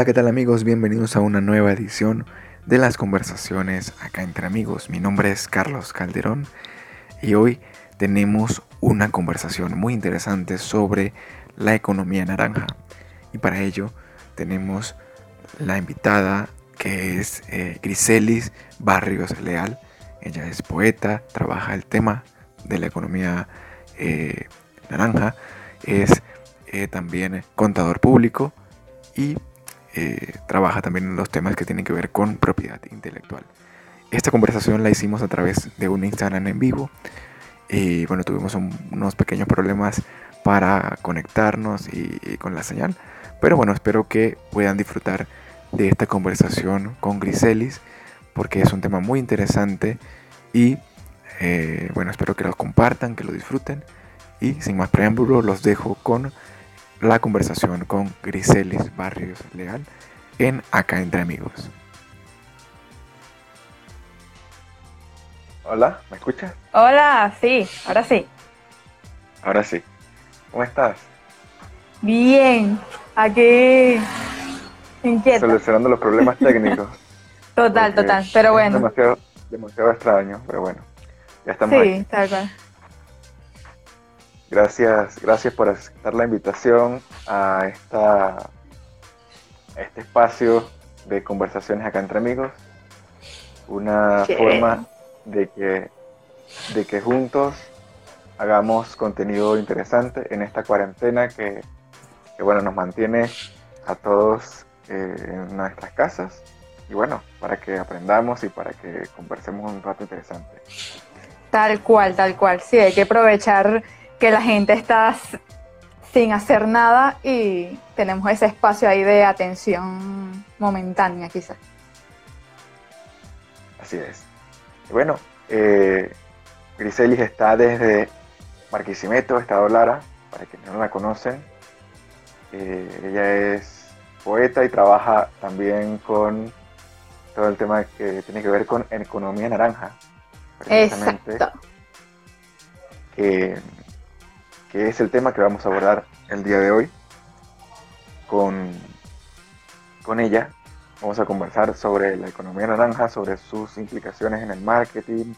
Hola, ¿qué tal amigos? Bienvenidos a una nueva edición de las conversaciones acá entre amigos. Mi nombre es Carlos Calderón y hoy tenemos una conversación muy interesante sobre la economía naranja. Y para ello tenemos la invitada que es eh, Griselis Barrios Leal. Ella es poeta, trabaja el tema de la economía eh, naranja, es eh, también contador público y eh, trabaja también en los temas que tienen que ver con propiedad intelectual. Esta conversación la hicimos a través de un Instagram en vivo. Y bueno, tuvimos unos pequeños problemas para conectarnos y, con la señal, pero bueno, espero que puedan disfrutar de esta conversación con Griselis porque es un tema muy interesante. Y eh, bueno, espero que lo compartan, que lo disfruten. Y sin más preámbulo los dejo con la conversación con Griselis Barrios Leal en Acá entre Amigos. Hola, ¿me escuchas? Hola, sí, ahora sí. Ahora sí. ¿Cómo estás? Bien, aquí inquieta. Solucionando los problemas técnicos. total, total, pero bueno. Demasiado, demasiado extraño, pero bueno. Ya estamos sí, tal cual. Gracias, gracias por aceptar la invitación a, esta, este espacio de conversaciones acá entre amigos. Una forma de que, de que juntos hagamos contenido interesante en esta cuarentena que, bueno, nos mantiene a todos eh, en nuestras casas y bueno, para que aprendamos y para que conversemos un rato interesante. Tal cual, tal cual. Sí, hay que aprovechar que la gente está sin hacer nada y tenemos ese espacio ahí de atención momentánea quizás. Así es. Bueno, eh, Griselis está desde Marquisimeto, Estado Lara, para quienes no la conocen. Eh, ella es poeta y trabaja también con todo el tema que tiene que ver con economía naranja. Exacto que es el tema que vamos a abordar el día de hoy con, con ella. Vamos a conversar sobre la economía naranja, sobre sus implicaciones en el marketing,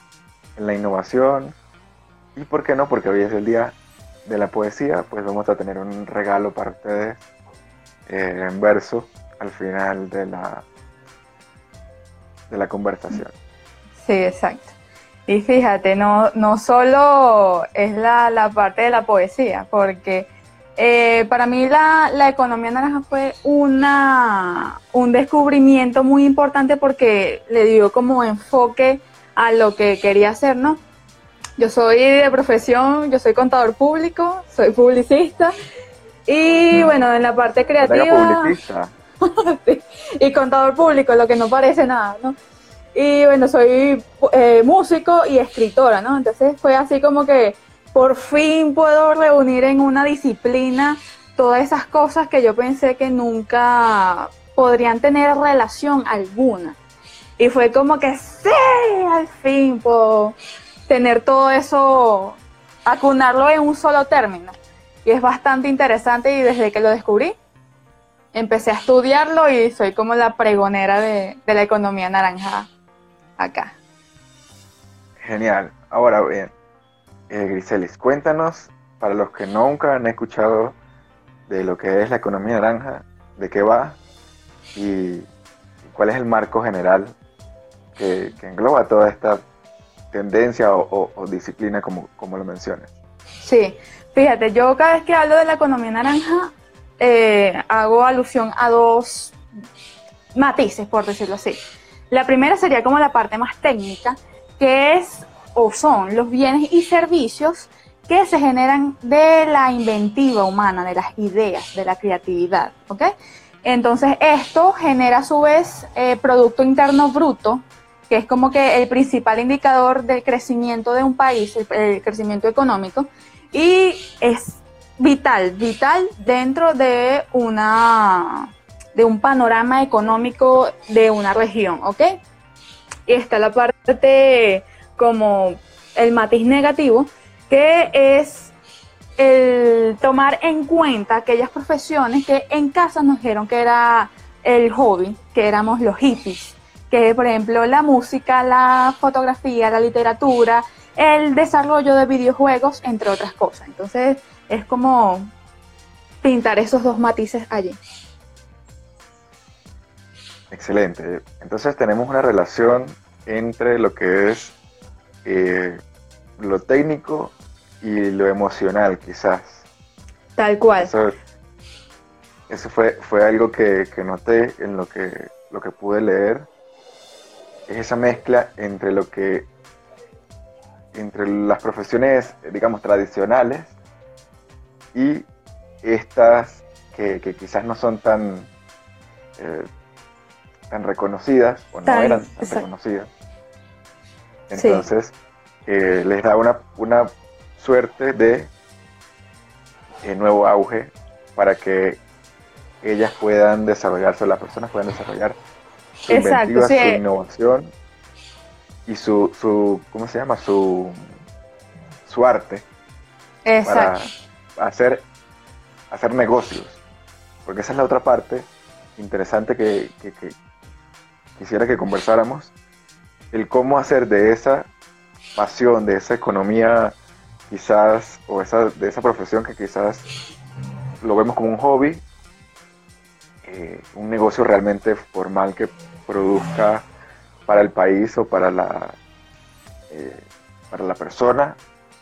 en la innovación y, ¿por qué no? Porque hoy es el día de la poesía, pues vamos a tener un regalo para ustedes eh, en verso al final de la, de la conversación. Sí, exacto. Y fíjate, no, no solo es la, parte de la poesía, porque eh, para mí la, economía naranja fue una, un descubrimiento muy importante porque le dio como enfoque a lo que quería hacer, ¿no? Yo soy de profesión, yo soy contador público, soy publicista y bueno, en la parte creativa... y contador público, lo que no parece nada, ¿no? Y bueno, soy eh, músico y escritora, ¿no? Entonces fue así como que por fin puedo reunir en una disciplina todas esas cosas que yo pensé que nunca podrían tener relación alguna. Y fue como que sí, al fin puedo tener todo eso, acunarlo en un solo término. Y es bastante interesante y desde que lo descubrí, empecé a estudiarlo y soy como la pregonera de, de la economía naranja acá. Genial. Ahora bien, eh, Griselis, cuéntanos, para los que nunca han escuchado de lo que es la economía naranja, de qué va y cuál es el marco general que, engloba toda esta tendencia o, disciplina como, como lo mencionas. Sí, fíjate, yo cada vez que hablo de la economía naranja eh, hago alusión a dos matices, por decirlo así. La primera sería como la parte más técnica, que es o son los bienes y servicios que se generan de la inventiva humana, de las ideas, de la creatividad, ¿ok? Entonces esto genera a su vez eh, Producto Interno Bruto, que es como que el principal indicador del crecimiento de un país, el crecimiento económico, y es vital, vital dentro de una de un panorama económico de una región, ¿ok? Y está la parte como el matiz negativo, que es el tomar en cuenta aquellas profesiones que en casa nos dijeron que era el hobby, que éramos los hippies, que por ejemplo la música, la fotografía, la literatura, el desarrollo de videojuegos, entre otras cosas. Entonces es como pintar esos dos matices allí. Excelente. Entonces tenemos una relación entre lo que es eh, lo técnico y lo emocional, quizás. Tal cual. Eso, fue, fue algo que, noté en lo que, lo que pude leer. Es esa mezcla entre lo que entre las profesiones, digamos, tradicionales y estas que, quizás no son tan eh, tan reconocidas o no eran tan reconocidas. Entonces, eh, les da una, una suerte de eh, nuevo auge para que ellas puedan desarrollarse, las personas puedan desarrollar su inventiva, su innovación y su, su, ¿cómo se llama? Su, su arte para hacer, hacer negocios. Porque esa es la otra parte interesante que, quisiera que conversáramos, el cómo hacer de esa pasión, de esa economía quizás, o esa, de esa profesión que quizás lo vemos como un hobby, eh, un negocio realmente formal que produzca para el país o para la, eh, para la persona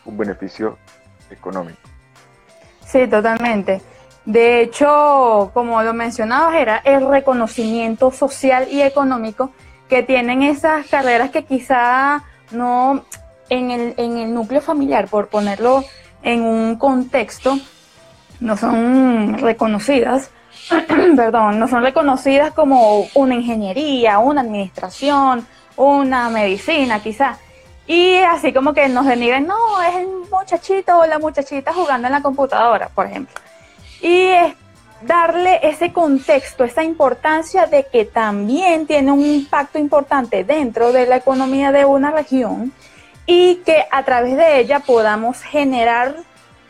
un beneficio económico. Sí, totalmente. De hecho, como lo mencionabas, era el reconocimiento social y económico que tienen esas carreras que quizá no en el, en el núcleo familiar, por ponerlo en un contexto, no son reconocidas, perdón, no son reconocidas como una ingeniería, una administración, una medicina quizá. Y así como que nos denigren, no, es el muchachito o la muchachita jugando en la computadora, por ejemplo y es darle ese contexto, esa importancia de que también tiene un impacto importante dentro de la economía de una región y que a través de ella podamos generar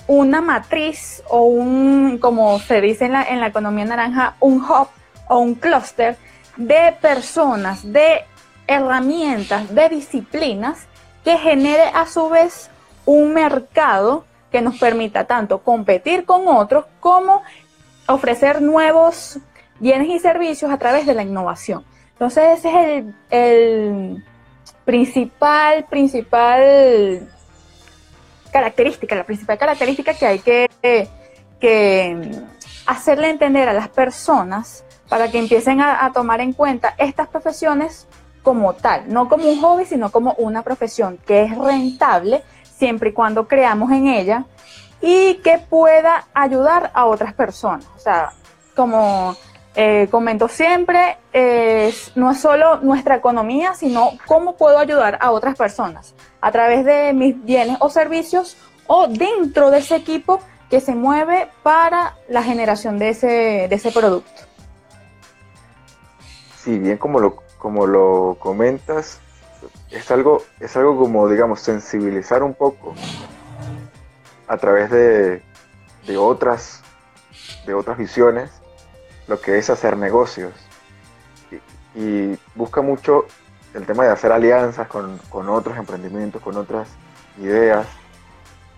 una matriz o un, como se dice en la, en la economía naranja, un hub o un clúster de personas, de herramientas, de disciplinas que genere a su vez un mercado que nos permita tanto competir con otros como ofrecer nuevos bienes y servicios a través de la innovación. Entonces ese es el, principal, principal característica, la principal característica que hay que, hacerle entender a las personas para que empiecen a, tomar en cuenta estas profesiones como tal, no como un hobby, sino como una profesión que es rentable siempre y cuando creamos en ella y que pueda ayudar a otras personas. O sea, como eh, comento siempre, no es solo nuestra economía, sino cómo puedo ayudar a otras personas a través de mis bienes o servicios o dentro de ese equipo que se mueve para la generación de ese, de ese producto. Sí, bien como lo, como lo comentas, es algo, es algo como, digamos, sensibilizar un poco a través de, de, otras, de otras visiones lo que es hacer negocios. Y, busca mucho el tema de hacer alianzas con, otros emprendimientos, con otras ideas,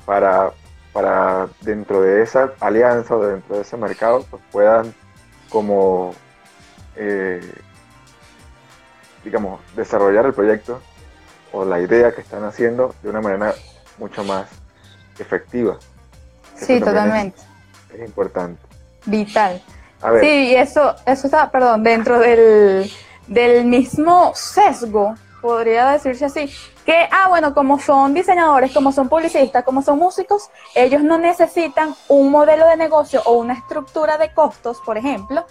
para, para dentro de esa alianza o dentro de ese mercado pues puedan como eh, digamos desarrollar el proyecto o la idea que están haciendo de una manera mucho más efectiva. sí, totalmente. Es, importante. Vital. Sí, eso, eso está, perdón, dentro del, del mismo sesgo, podría decirse así, que, ah, bueno, como son diseñadores, como son publicistas, como son músicos, ellos no necesitan un modelo de negocio o una estructura de costos, por ejemplo,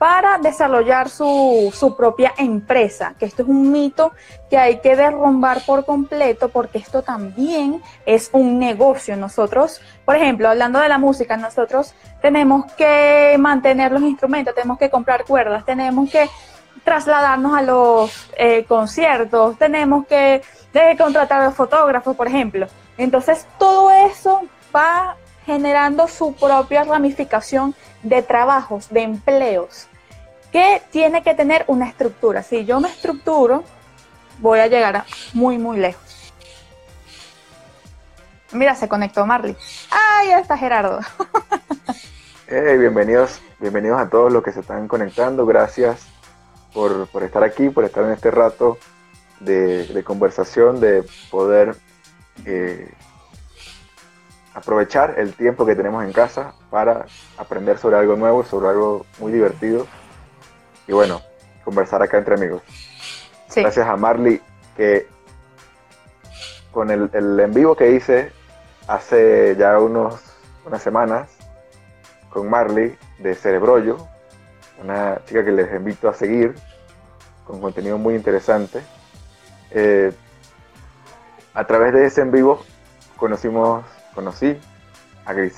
para desarrollar su, su, propia empresa, que esto es un mito que hay que derrumbar por completo porque esto también es un negocio. Nosotros, por ejemplo, hablando de la música, nosotros tenemos que mantener los instrumentos, tenemos que comprar cuerdas, tenemos que trasladarnos a los eh, conciertos, tenemos que contratar a los fotógrafos, por ejemplo. Entonces, todo eso va generando su propia ramificación de trabajos, de empleos que tiene que tener una estructura. Si yo me estructuro, voy a llegar muy, muy lejos. Mira, se conectó Marley. ¡Ay, está Gerardo! bienvenidos, bienvenidos a todos los que se están conectando. Gracias por, estar aquí, por estar en este rato de, conversación, de poder eh, aprovechar el tiempo que tenemos en casa para aprender sobre algo nuevo, sobre algo muy divertido. Y bueno, conversar acá entre amigos. Gracias a Marley que con el, el, en vivo que hice hace ya unos, unas semanas con Marley de Cerebrollo, una chica que les invito a seguir con contenido muy interesante. Eh, a través de ese en vivo conocimos, conocí a Gris.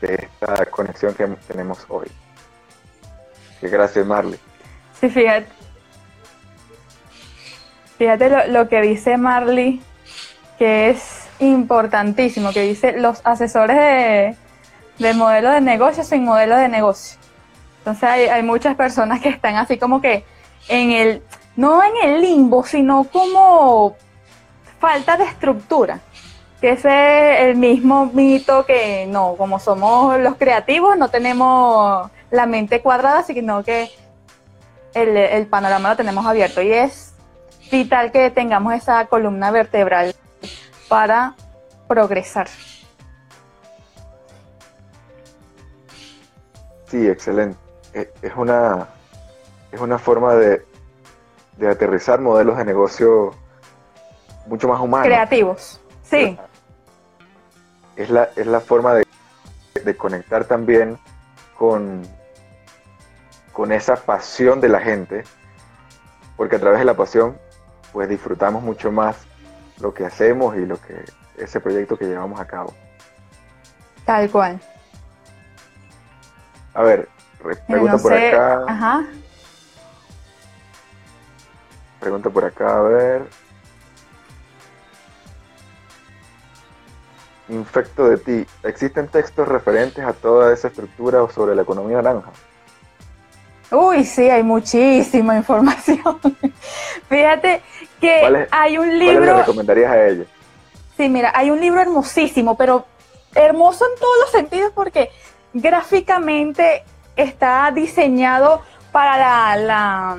De esta conexión que tenemos hoy. gracias Marley. Sí, fíjate. Fíjate lo, que dice Marley, que es importantísimo, que dice los asesores de, de modelo de negocio sin modelo de negocio. Entonces hay, hay, muchas personas que están así como que en el, no en el limbo, sino como falta de estructura. Que ese es el mismo mito que no, como somos los creativos, no tenemos la mente cuadrada, sino que el, panorama lo tenemos abierto y es vital que tengamos esa columna vertebral para progresar. Sí, excelente. E, es una, es una forma de, de aterrizar modelos de negocio mucho más humanos. Creativos, sí. Es la, es la forma de, de conectar también con, con esa pasión de la gente, porque a través de la pasión, pues disfrutamos mucho más lo que hacemos y lo que ese proyecto que llevamos a cabo. Tal cual. A ver, pregunta por acá. Ajá. Pregunta por acá, a ver. Infecto de ti. ¿Existen textos referentes a toda esa estructura o sobre la economía naranja? Uy, sí, hay muchísima información. Fíjate que hay un libro. ¿Cuál le recomendarías a ella? Sí, mira, hay un libro hermosísimo, pero hermoso en todos los sentidos porque gráficamente está diseñado para la,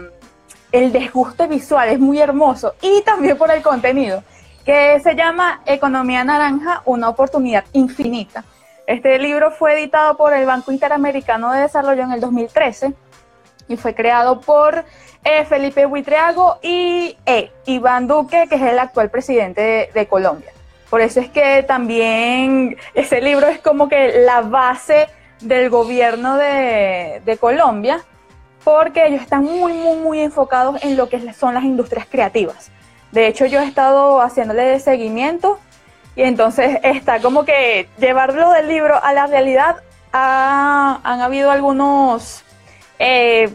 el desguste visual, es muy hermoso y también por el contenido, que se llama Economía Naranja, una oportunidad infinita. Este libro fue editado por el Banco Interamericano de Desarrollo en el 2013 y fue creado por eh, Felipe Huitriago y eh, Iván Duque, que es el actual presidente de, Colombia. Por eso es que también ese libro es como que la base del gobierno de, Colombia, porque ellos están muy, muy, muy enfocados en lo que son las industrias creativas. De hecho, yo he estado haciéndole seguimiento y entonces está como que llevarlo del libro a la realidad. han habido algunos eh,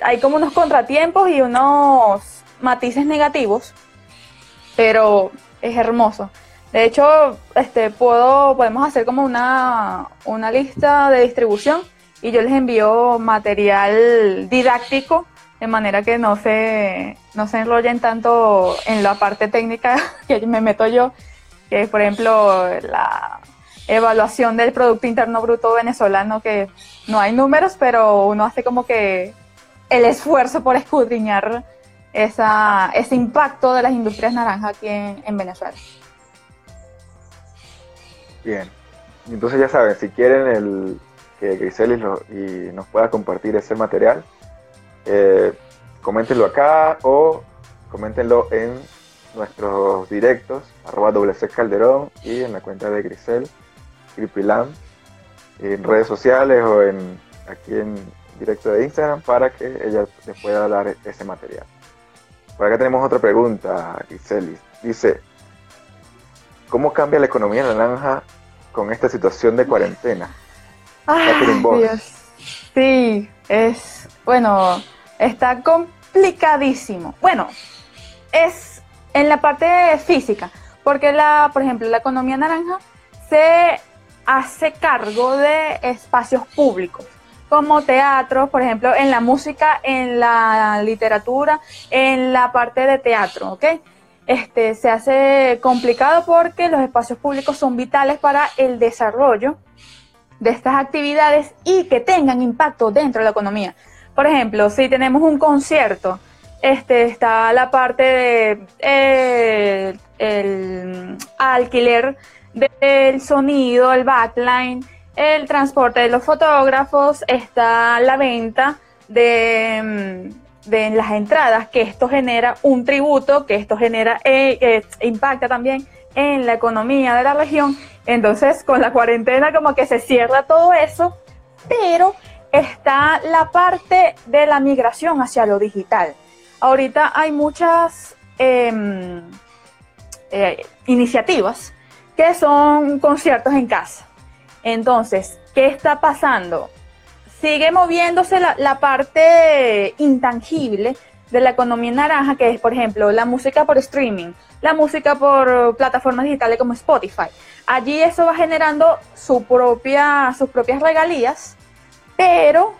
hay como unos contratiempos y unos matices negativos, pero es hermoso. De hecho, este, puedo, podemos hacer como una, una lista de distribución y yo les envío material didáctico de manera que no se, no se enrollen tanto en la parte técnica que me meto yo, que es por ejemplo la evaluación del Producto Interno Bruto venezolano, que no hay números, pero uno hace como que el esfuerzo por escudriñar esa, ese impacto de las industrias naranjas aquí en, Venezuela. Bien, entonces ya saben, si quieren el, que Griselis y nos pueda compartir ese material, eh, coméntenlo acá o coméntenlo en nuestros directos, arroba Calderón y en la cuenta de Grisel, Gripilam, en redes sociales o en aquí en directo de Instagram para que ella les pueda dar ese material. Por acá tenemos otra pregunta, Giselis. Dice, ¿cómo cambia la economía naranja con esta situación de cuarentena? Sí, es, bueno, está complicadísimo. Bueno, es en la parte física, porque la, por ejemplo, la economía naranja se hace cargo de espacios públicos como teatro, por ejemplo, en la música, en la literatura, en la parte de teatro, ¿ok? Este, se hace complicado porque los espacios públicos son vitales para el desarrollo de estas actividades y que tengan impacto dentro de la economía. Por ejemplo, si tenemos un concierto, este, está la parte de eh, el alquiler del sonido, el backline, el transporte de los fotógrafos, está la venta de, mm, de las entradas, que esto genera un tributo, que esto genera, eh, eh, impacta también en la economía de la región. Entonces, con la cuarentena como que se cierra todo eso, pero está la parte de la migración hacia lo digital. Ahorita hay muchas em, eh, iniciativas que son conciertos en casa. Entonces, ¿qué está pasando? Sigue moviéndose la, parte intangible de la economía naranja, que es, por ejemplo, la música por streaming, la música por plataformas digitales como Spotify. Allí eso va generando su propia, sus propias regalías, pero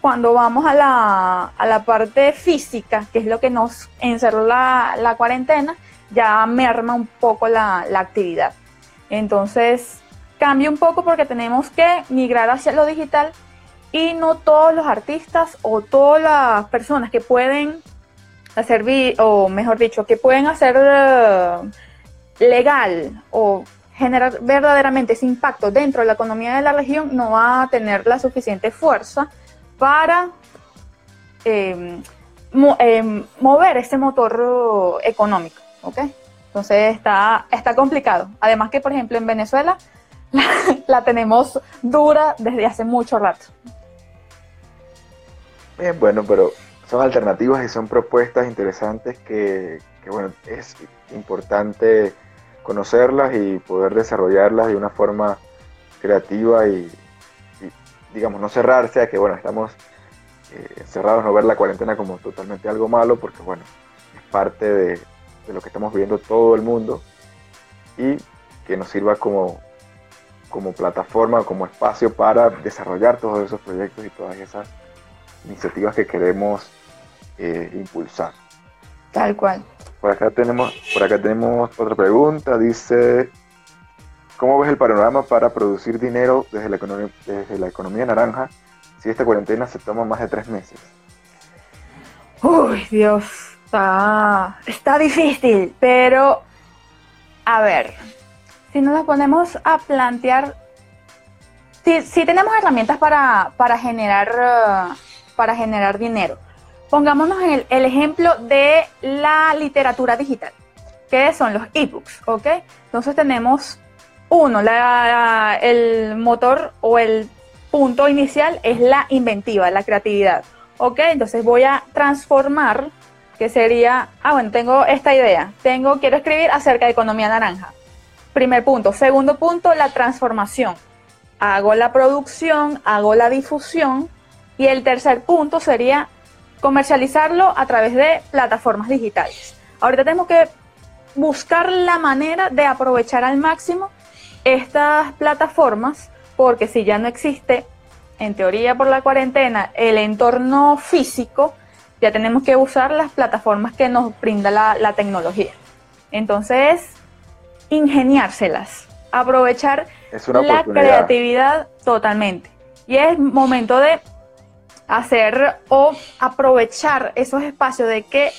cuando vamos a la, parte física, que es lo que nos encerró la, la cuarentena, ya merma un poco la, la actividad. Entonces, cambia un poco porque tenemos que migrar hacia lo digital y no todos los artistas o todas las personas que pueden hacer, o mejor dicho, que pueden hacer eh, legal o generar verdaderamente ese impacto dentro de la economía de la región, no va a tener la suficiente fuerza para em, em, mover ese motor económico. ¿ok? Entonces está, está complicado. Además que, por ejemplo, en Venezuela la, tenemos dura desde hace mucho rato. Bien, bueno, pero son alternativas y son propuestas interesantes que, bueno, es importante conocerlas y poder desarrollarlas de una forma creativa y, digamos, no cerrarse a que, bueno, estamos eh, cerrados, no ver la cuarentena como totalmente algo malo, porque, bueno, es parte de, lo que estamos viendo todo el mundo y que nos sirva como, como plataforma, como espacio para desarrollar todos esos proyectos y todas esas iniciativas que queremos eh, impulsar. Tal cual. Por acá tenemos, por acá tenemos otra pregunta. Dice, ¿cómo ves el panorama para producir dinero desde la economía, desde la economía naranja si esta cuarentena se toma más de tres meses? Uy, Dios. Está, está difícil, pero a ver, si nos ponemos a plantear, si, tenemos herramientas para, generar, para generar dinero, pongámonos el, el ejemplo de la literatura digital, que son los ebooks, ¿ok? Entonces tenemos uno, el motor o el punto inicial es la inventiva, la creatividad, ¿ok? Entonces voy a transformar que sería, ah, bueno, tengo esta idea, tengo, quiero escribir acerca de economía naranja. Primer punto. Segundo punto, la transformación. Hago la producción, hago la difusión. Y el tercer punto sería comercializarlo a través de plataformas digitales. Ahorita tenemos que buscar la manera de aprovechar al máximo estas plataformas, porque si ya no existe, en teoría por la cuarentena, el entorno físico, ya tenemos que usar las plataformas que nos brinda la, tecnología. Entonces, ingeniárselas, aprovechar la creatividad totalmente. Y es momento de hacer o aprovechar esos espacios de que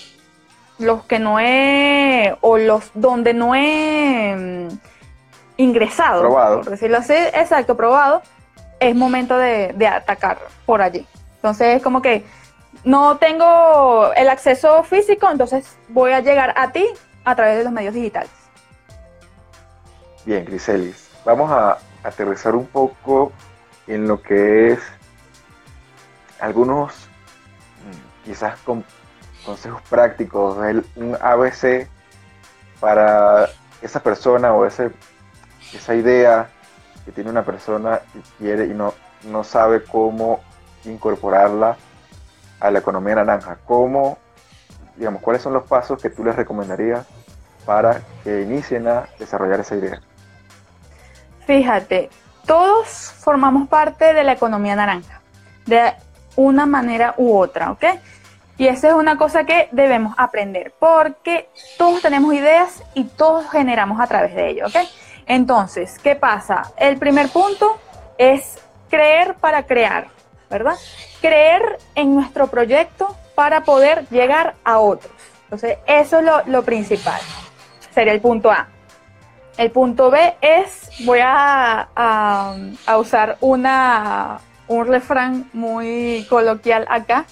los que no he, o los donde no he mm, ingresado, probado. por decirlo así, exacto, probado, es momento de, de atacar por allí. Entonces, es como que no tengo el acceso físico, entonces voy a llegar a ti a través de los medios digitales. Bien, Griselis, vamos a aterrizar un poco en lo que es algunos mm, quizás con consejos prácticos, un ABC para esa persona o ese, esa idea que tiene una persona y quiere y no, no sabe cómo incorporarla a la economía naranja? ¿Cómo, digamos, cuáles son los pasos que tú les recomendarías para que inicien a desarrollar esa idea? Fíjate, todos formamos parte de la economía naranja, de una manera u otra, ¿ok? Y esa es una cosa que debemos aprender, porque todos tenemos ideas y todos generamos a través de ello, ¿ok? Entonces, ¿qué pasa? El primer punto es creer para crear, ¿verdad? Creer en nuestro proyecto para poder llegar a otros. Entonces, eso es lo, principal. Sería el punto A. El punto B es, voy a, a usar una, un refrán muy coloquial acá,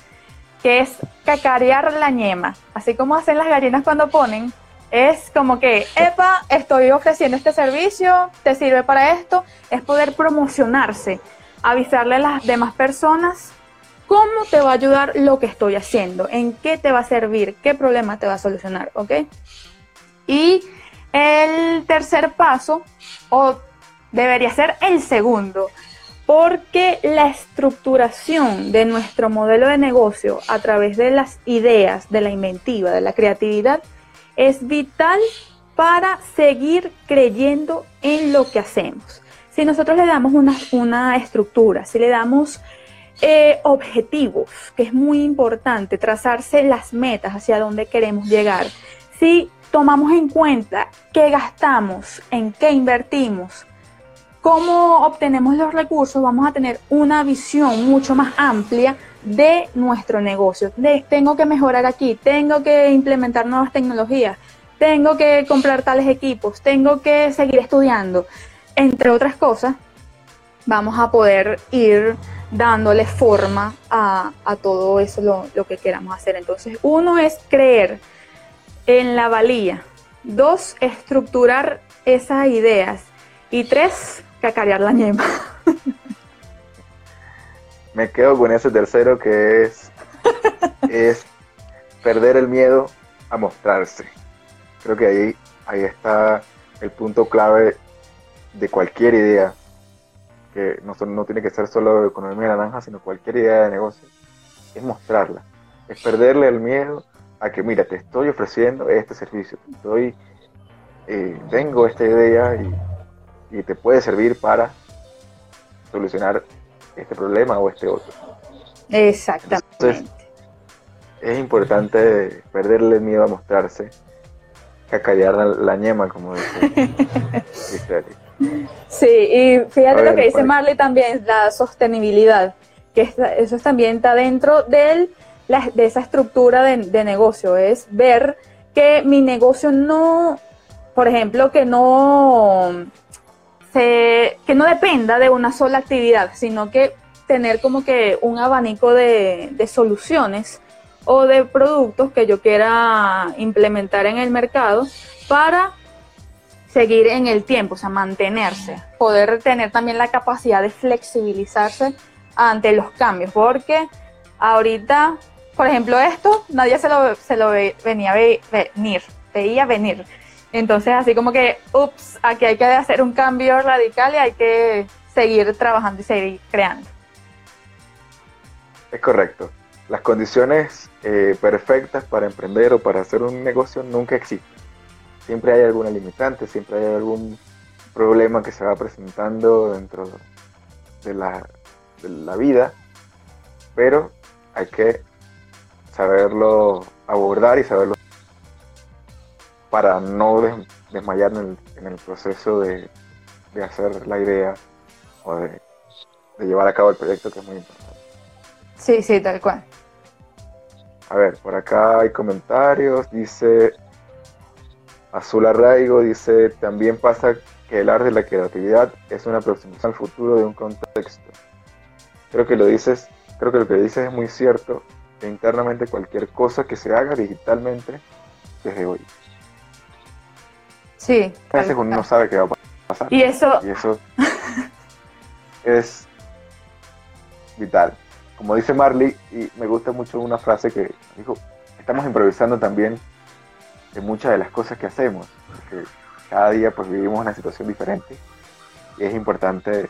que es cacarear la ñema. Así como hacen las gallinas cuando ponen, es como que, epa, estoy ofreciendo este servicio, te sirve para esto, es poder promocionarse, avisarle a las demás personas cómo te va a ayudar lo que estoy haciendo, en qué te va a servir, qué problema te va a solucionar, ¿ok? Y el tercer paso, o debería ser el segundo, porque la estructuración de nuestro modelo de negocio a través de las ideas, de la inventiva, de la creatividad, es vital para seguir creyendo en lo que hacemos. Si nosotros le damos una, estructura, si le damos eh, objetivos, que es muy importante, trazarse las metas hacia dónde queremos llegar, si tomamos en cuenta qué gastamos, en qué invertimos, cómo obtenemos los recursos, vamos a tener una visión mucho más amplia de nuestro negocio. De, tengo que mejorar aquí, tengo que implementar nuevas tecnologías, tengo que comprar tales equipos, tengo que seguir estudiando, entre otras cosas, vamos a poder ir dándole forma a, todo eso lo, lo, que queramos hacer. Entonces, uno es creer en la valía, dos, estructurar esas ideas y tres, cacarear la ñema. Me quedo con ese tercero que es, es perder el miedo a mostrarse. Creo que ahí, ahí está el punto clave de cualquier idea, que no, no tiene que ser solo economía naranja, sino cualquier idea de negocio, es mostrarla. Es perderle el miedo a que, mira, te estoy ofreciendo este servicio, estoy, eh, tengo esta idea y y te puede servir para solucionar este problema o este otro. Exactamente. Entonces, es importante perderle miedo a mostrarse, cacallar la, ñema, como dice, Sí, y fíjate lo que dice Marley también, la sostenibilidad, que eso también está dentro de esa estructura de, de negocio, es ver que mi negocio no, por ejemplo, que no que no dependa de una sola actividad, sino que tener como que un abanico de, soluciones o de productos que yo quiera implementar en el mercado para seguir en el tiempo, o sea, mantenerse, poder tener también la capacidad de flexibilizarse ante los cambios, porque ahorita, por ejemplo, esto nadie se lo, se venía venir, veía venir. Entonces, así como que, ups, aquí hay que hacer un cambio radical y hay que seguir trabajando y seguir creando. Es correcto. Las condiciones eh, perfectas para emprender o para hacer un negocio nunca existen. Siempre hay alguna limitante, siempre hay algún problema que se va presentando dentro de la, de la vida, pero hay que saberlo abordar y saberlo para no desmayar en el, proceso de, hacer la idea o de, llevar a cabo el proyecto, que es muy importante. Sí, sí, tal cual. A ver, por acá hay comentarios, dice Azul Arraigo, dice, también pasa que el arte de la creatividad es una aproximación al futuro de un contexto. Creo que lo dices, creo que lo que dices es muy cierto, que internamente cualquier cosa que se haga digitalmente desde hoy. Sí. A veces uno no sabe qué va a pasar. Y eso. Y eso es vital. Como dice Marley, y me gusta mucho una frase que dijo, estamos improvisando también en muchas de las cosas que hacemos, porque cada día pues vivimos una situación diferente y es importante eh,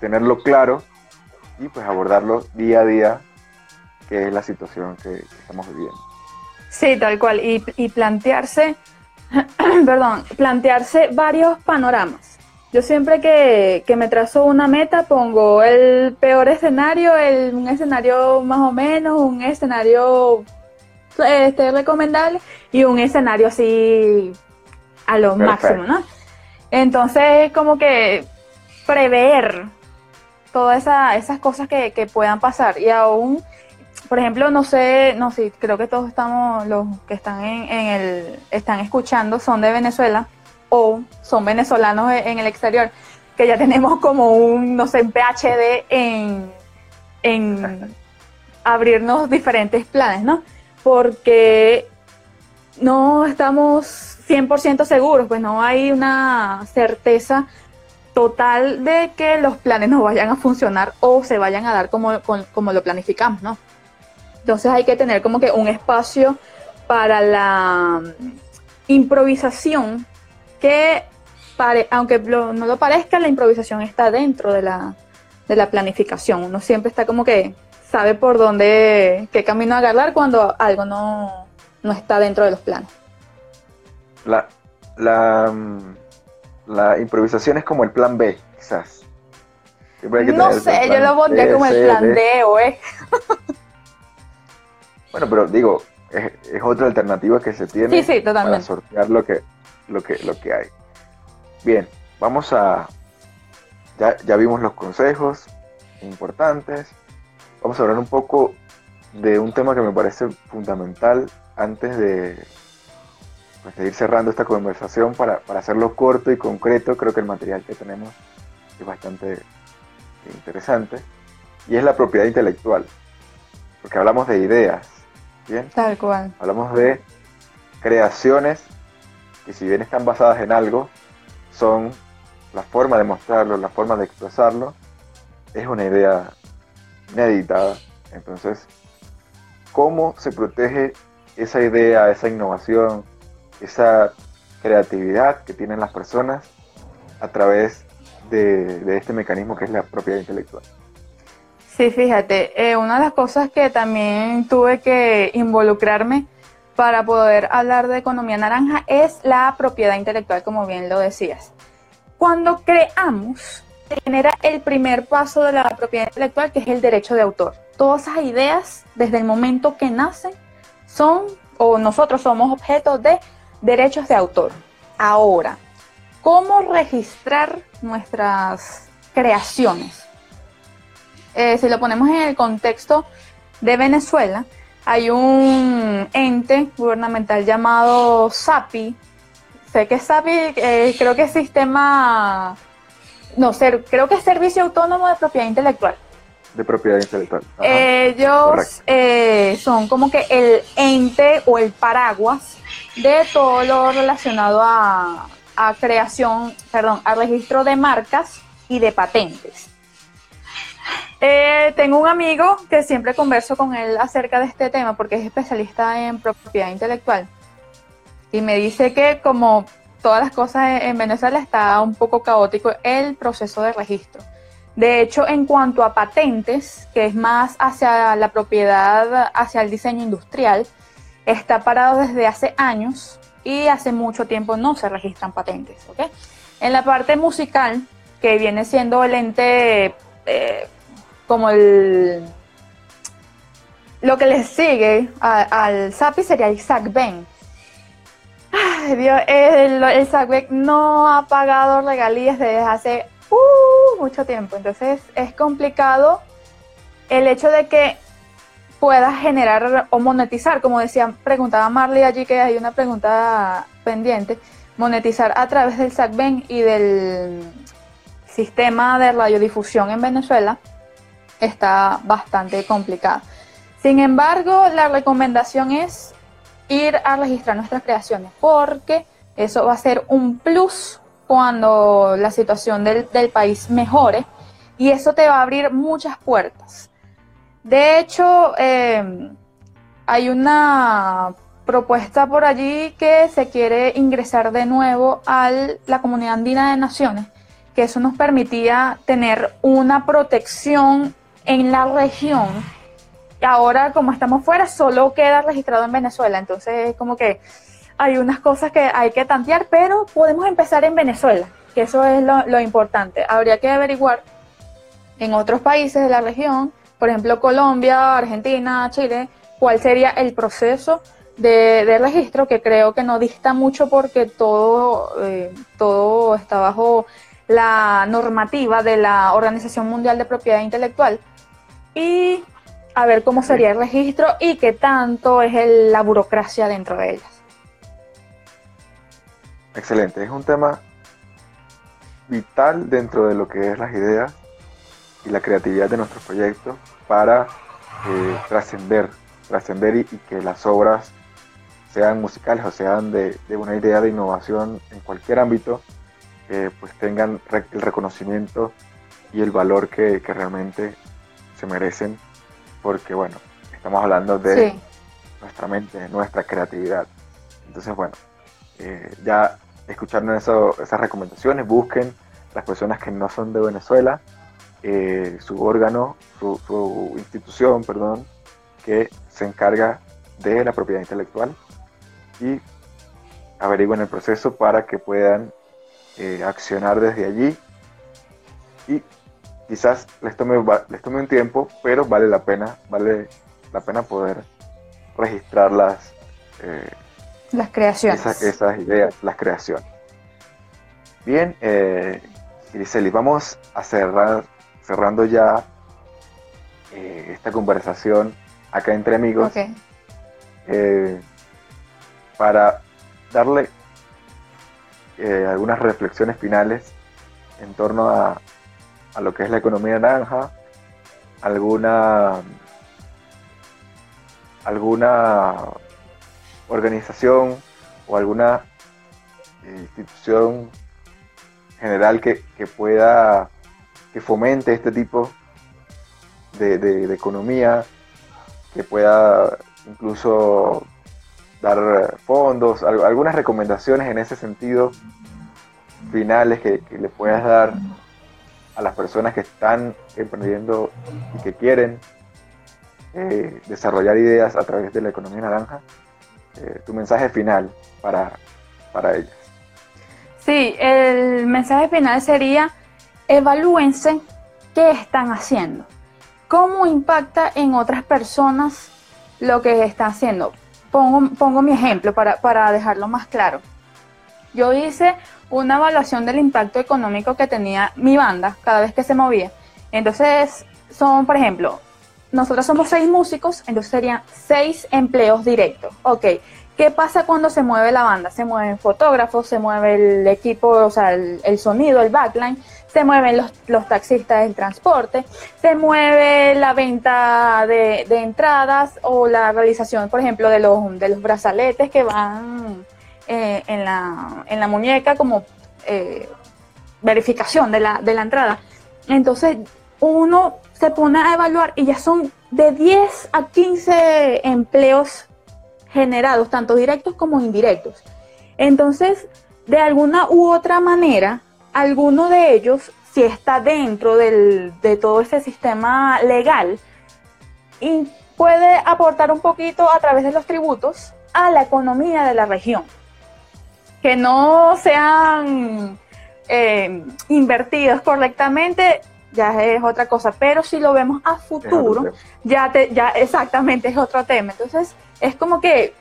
tenerlo claro y pues abordarlo día a día, que es la situación que, estamos viviendo. Sí, tal cual, y, y plantearse perdón, plantearse varios panoramas. Yo siempre que, me trazo una meta pongo el peor escenario, el, un escenario más o menos, un escenario este, recomendable y un escenario así a lo máximo, ¿no? Entonces, como que prever todas esas cosas que, que, puedan pasar y aún, por ejemplo, no sé, no sé, creo que todos estamos, los que están en, el, están escuchando son de Venezuela o son venezolanos e-, en el exterior, que ya tenemos como un, no sé, un PhD en, en abrirnos diferentes planes, ¿no? Porque no estamos 100% seguros, pues no hay una certeza total de que los planes no vayan a funcionar o se vayan a dar como, como lo planificamos, ¿no? Entonces hay que tener como que un espacio para la improvisación que aunque no lo parezca, la improvisación está dentro de la, de la planificación. Uno siempre está como que sabe por dónde, qué camino agarrar cuando algo no, está dentro de los planes. La, la, la improvisación es como el plan B, quizás. No sé, yo lo pondría como el plan D, o E. bueno, pero digo, es, es, otra alternativa que se tiene para sortear lo que, lo que, lo que hay. Bien, vamos a... Ya, ya vimos los consejos importantes. Vamos a hablar un poco de un tema que me parece fundamental antes de, pues, ir cerrando esta conversación para, para, hacerlo corto y concreto. Creo que el material que tenemos es bastante interesante. Y es la propiedad intelectual. Porque hablamos de ideas. ¿Bien? Tal cual. Hablamos de creaciones que si bien están basadas en algo, son la forma de mostrarlo, la forma de expresarlo, es una idea inédita. Entonces, ¿cómo se protege esa idea, esa innovación, esa creatividad que tienen las personas a través de, este mecanismo que es la propiedad intelectual? Sí, fíjate, eh, una de las cosas que también tuve que involucrarme para poder hablar de economía naranja es la propiedad intelectual, como bien lo decías. Cuando creamos, genera el primer paso de la propiedad intelectual, que es el derecho de autor. Todas esas ideas, desde el momento que nacen, son, o nosotros somos objeto de derechos de autor. Ahora, ¿cómo registrar nuestras creaciones? Eh, si lo ponemos en el contexto de Venezuela, hay un ente gubernamental llamado SAPI. Sé que SAPI, eh, creo que es sistema, no sé, creo que es Servicio Autónomo de Propiedad Intelectual. De propiedad intelectual. Ellos eh, son como que el ente o el paraguas de todo lo relacionado a, a creación, perdón, a registro de marcas y de patentes. Eh, tengo un amigo que siempre converso con él acerca de este tema porque es especialista en propiedad intelectual. Y me dice que como todas las cosas en Venezuela está un poco caótico el proceso de registro. De hecho, en cuanto a patentes, que es más hacia la propiedad, hacia el diseño industrial, está parado desde hace años y hace mucho tiempo no se registran patentes. En la parte musical, que viene siendo el ente eh, como el lo que le sigue al SAPI sería el SACBEN. Ay, Dios, el, el no ha pagado regalías desde hace uh, mucho tiempo. Entonces es complicado el hecho de que pueda generar o monetizar, como decía, preguntaba Marley allí que hay una pregunta pendiente, monetizar a través del SACBEN y del sistema de radiodifusión en Venezuela está bastante complicada. Sin embargo, la recomendación es ir a registrar nuestras creaciones porque eso va a ser un plus cuando la situación del, país mejore y eso te va a abrir muchas puertas. De hecho, eh, hay una propuesta por allí que se quiere ingresar de nuevo a la comunidad andina de naciones, que eso nos permitía tener una protección en la región. Ahora, como estamos fuera, solo queda registrado en Venezuela. Entonces, como que hay unas cosas que hay que tantear, pero podemos empezar en Venezuela. que eso es lo, importante. Habría que averiguar en otros países de la región, por ejemplo Colombia, Argentina, Chile, cuál sería el proceso de, registro, que creo que no dista mucho porque todo, eh, todo está bajo la normativa de la Organización Mundial de Propiedad Intelectual. Y a ver cómo sería el registro y qué tanto es la burocracia dentro de ellas. Excelente, es un tema vital dentro de lo que es las ideas y la creatividad de nuestros proyectos para eh, trascender, trascender y, que las obras sean musicales o sean de, una idea de innovación en cualquier ámbito, pues tengan el reconocimiento y el valor que, realmente se merecen, porque bueno, estamos hablando de nuestra mente, nuestra creatividad. Entonces, bueno, eh, ya escucharon eso, esas recomendaciones, busquen las personas que no son de Venezuela, eh, su órgano, su, institución, perdón, que se encarga de la propiedad intelectual y averigüen el proceso para que puedan eh, accionar desde allí y quizás les tome, les tome un tiempo, pero vale la pena, vale la pena poder registrar las, eh, las creaciones. Esas, ideas, las creaciones. Bien, eh, vamos a cerrar, cerrando ya eh, esta conversación acá entre amigos. Eh, para darle algunas reflexiones finales en torno a, a lo que es la economía naranja, alguna alguna organización o alguna eh, institución general que, pueda, que fomente este tipo de, economía, que pueda incluso dar fondos, algunas recomendaciones en ese sentido finales que, le puedas dar a las personas que están emprendiendo y que quieren eh, desarrollar ideas a través de la economía naranja, eh, tu mensaje final para, para ellas. Sí, el mensaje final sería, evalúense qué están haciendo, cómo impacta en otras personas lo que están haciendo. Pongo, pongo mi ejemplo para, para dejarlo más claro. Yo hice una evaluación del impacto económico que tenía mi banda cada vez que se movía. Entonces, son, por ejemplo, nosotros somos seis músicos, entonces serían seis empleos directos. Ok, ¿qué pasa cuando se mueve la banda? Se mueven fotógrafos, se mueve el equipo, o sea, el, sonido, el backline, se mueven los, taxistas del transporte, se mueve la venta de, entradas o la realización, por ejemplo, de los, de los brazaletes que van eh, en, la, en la muñeca como eh, verificación de la, de la entrada. Entonces, uno se pone a evaluar y ya son de 10 a 15 empleos generados, tanto directos como indirectos. Entonces, de alguna u otra manera, alguno de ellos, si está dentro de todo ese sistema legal, y puede aportar un poquito a través de los tributos a la economía de la región. Que no sean eh, invertidos correctamente ya es otra cosa, pero si lo vemos a futuro, ya te, ya exactamente es otro tema. Entonces, es como que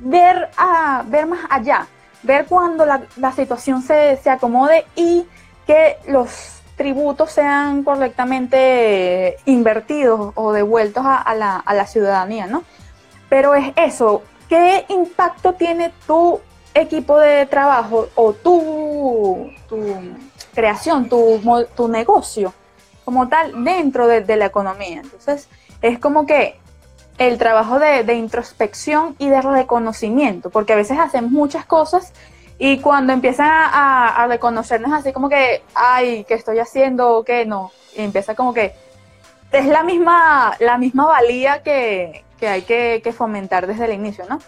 ver a ver más allá, ver cuando la, situación se, acomode y que los tributos sean correctamente invertidos o devueltos a, la, a la ciudadanía, ¿no? Pero es eso, ¿qué impacto tiene tu equipo de trabajo o tu, tu creación, tu, tu negocio como tal dentro de, la economía. Entonces, es como que el trabajo de, introspección y de reconocimiento, porque a veces hacemos muchas cosas y cuando empiezan a, reconocernos así como que, ay, ¿qué estoy haciendo o qué no? Y empieza como que es la misma, la misma valía que, hay que, fomentar desde el inicio, ¿no?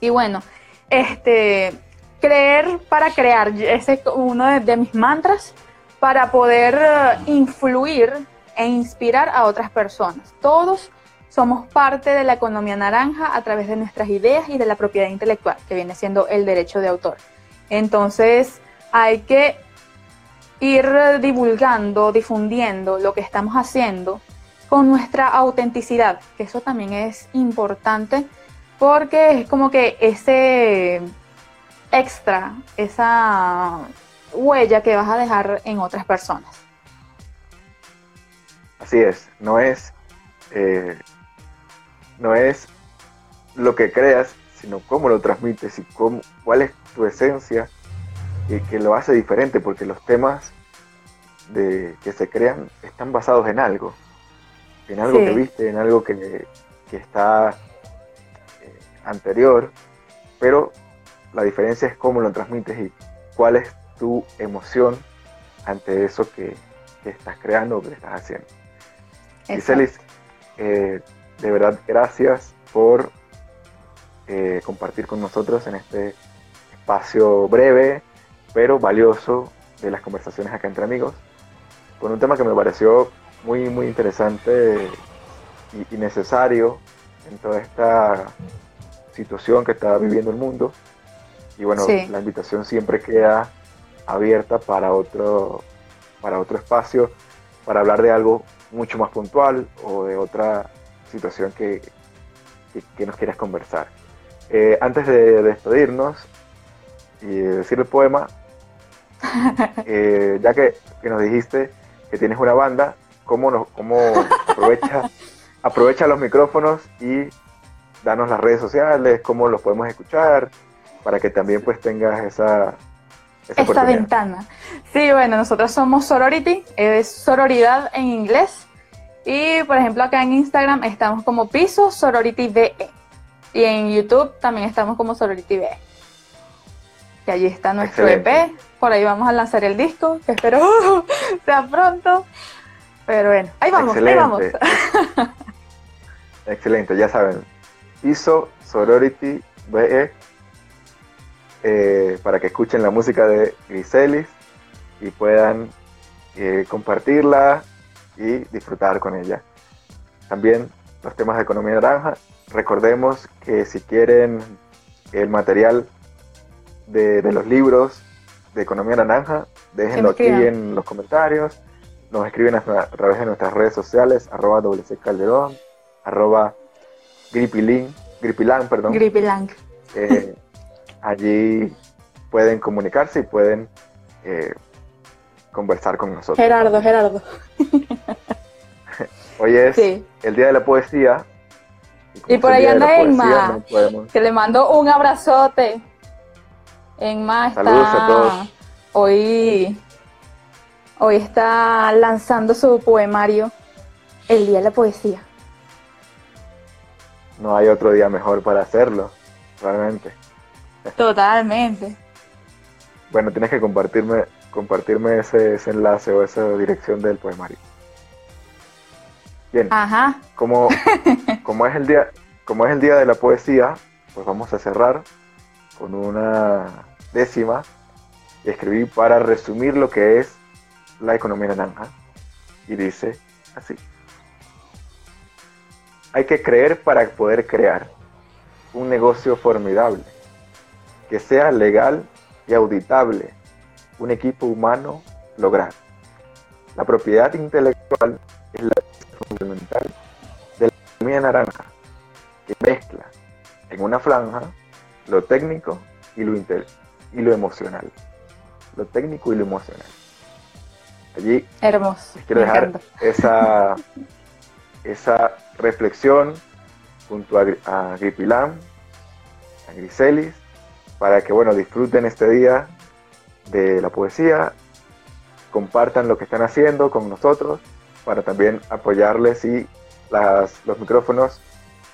Y bueno, este, creer para crear, ese es uno de mis mantras para poder influir e inspirar a otras personas. Todos somos parte de la economía naranja a través de nuestras ideas y de la propiedad intelectual, que viene siendo el derecho de autor. Entonces, hay que ir divulgando, difundiendo lo que estamos haciendo con nuestra autenticidad, que eso también es importante porque es como que ese extra, esa huella que vas a dejar en otras personas. Así es, no es, eh, no es lo que creas, sino cómo lo transmites y cómo, cuál es tu esencia y que lo hace diferente, porque los temas de, que se crean están basados en algo, en algo que viste, en algo que, está eh, anterior, pero la diferencia es cómo lo transmites y cuál es tu emoción ante eso que, estás creando o que estás haciendo. Giselis, eh, de verdad gracias por eh, compartir con nosotros en este espacio breve pero valioso de las conversaciones acá entre amigos, con un tema que me pareció muy, muy interesante y, necesario en toda esta situación que está viviendo el mundo. Y bueno, la invitación siempre queda abierta para otro, para otro espacio, para hablar de algo mucho más puntual o de otra situación que, que, nos quieras conversar. Eh, antes de despedirnos y decir el poema, eh, ya que, nos dijiste que tienes una banda, ¿cómo, nos, cómo aprovecha, aprovecha los micrófonos y danos las redes sociales, cómo los podemos escuchar, para que también pues tengas esa, esta ventana. Sí, bueno, nosotros somos Sorority, es sororidad en inglés. Y por ejemplo acá en Instagram estamos como piso Sorority VE. Y en YouTube también estamos como Sorority VE. Y allí está nuestro EP. Por ahí vamos a lanzar el disco, que espero sea pronto. Pero bueno, ahí vamos, ahí vamos. Excelente, ya saben. Piso Sorority VE eh, para que escuchen la música de Griselis y puedan eh, compartirla y disfrutar con ella. También los temas de economía naranja. Recordemos que si quieren el material de, los libros de economía naranja, déjenlo aquí en los comentarios. Nos escriben a, través de nuestras redes sociales, arroba WC Calderón, arroba Gripilang, perdón. Gripilang. Eh, allí pueden comunicarse y pueden eh, conversar con nosotros. Gerardo, Gerardo. Hoy es el Día de la Poesía. Y, por ahí anda Emma, que le mando un abrazote. Emma está Saludos a todos. Hoy, hoy está lanzando su poemario El Día de la Poesía. No hay otro día mejor para hacerlo, realmente. Totalmente. Bueno, tienes que compartirme, compartirme ese, enlace o esa dirección del poemario. Bien. Ajá. Como, como, es el día, como es el día de la poesía, pues vamos a cerrar con una décima y escribí para resumir lo que es la economía naranja. Y dice así. Hay que creer para poder crear un negocio formidable que sea legal y auditable, un equipo humano lograr. La propiedad intelectual es la fundamental de la economía naranja, que mezcla en una franja lo técnico y lo, y lo emocional. Lo técnico y lo emocional. Allí Hermoso. quiero dejar esa, esa reflexión junto a, a Gripilán, a Griselis, para que bueno, disfruten este día de la poesía, compartan lo que están haciendo con nosotros para también apoyarles y las, los micrófonos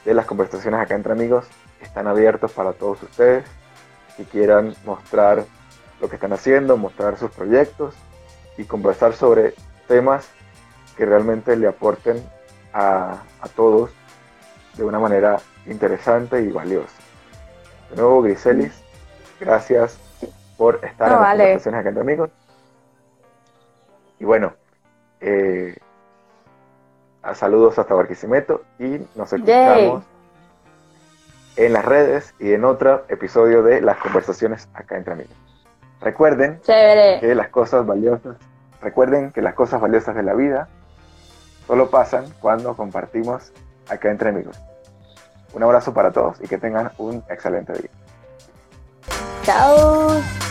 de las conversaciones acá entre amigos están abiertos para todos ustedes que quieran mostrar lo que están haciendo, mostrar sus proyectos y conversar sobre temas que realmente le aporten a, a todos de una manera interesante y valiosa. De nuevo, Griselis, Gracias por estar en las conversaciones acá entre amigos. Y bueno, eh, a saludos hasta Barquisimeto y nos escuchamos en las redes y en otro episodio de las conversaciones acá entre amigos. Recuerden que las cosas valiosas recuerden que las cosas valiosas de la vida solo pasan cuando compartimos acá entre amigos. Un abrazo para todos y que tengan un excelente día. Chao.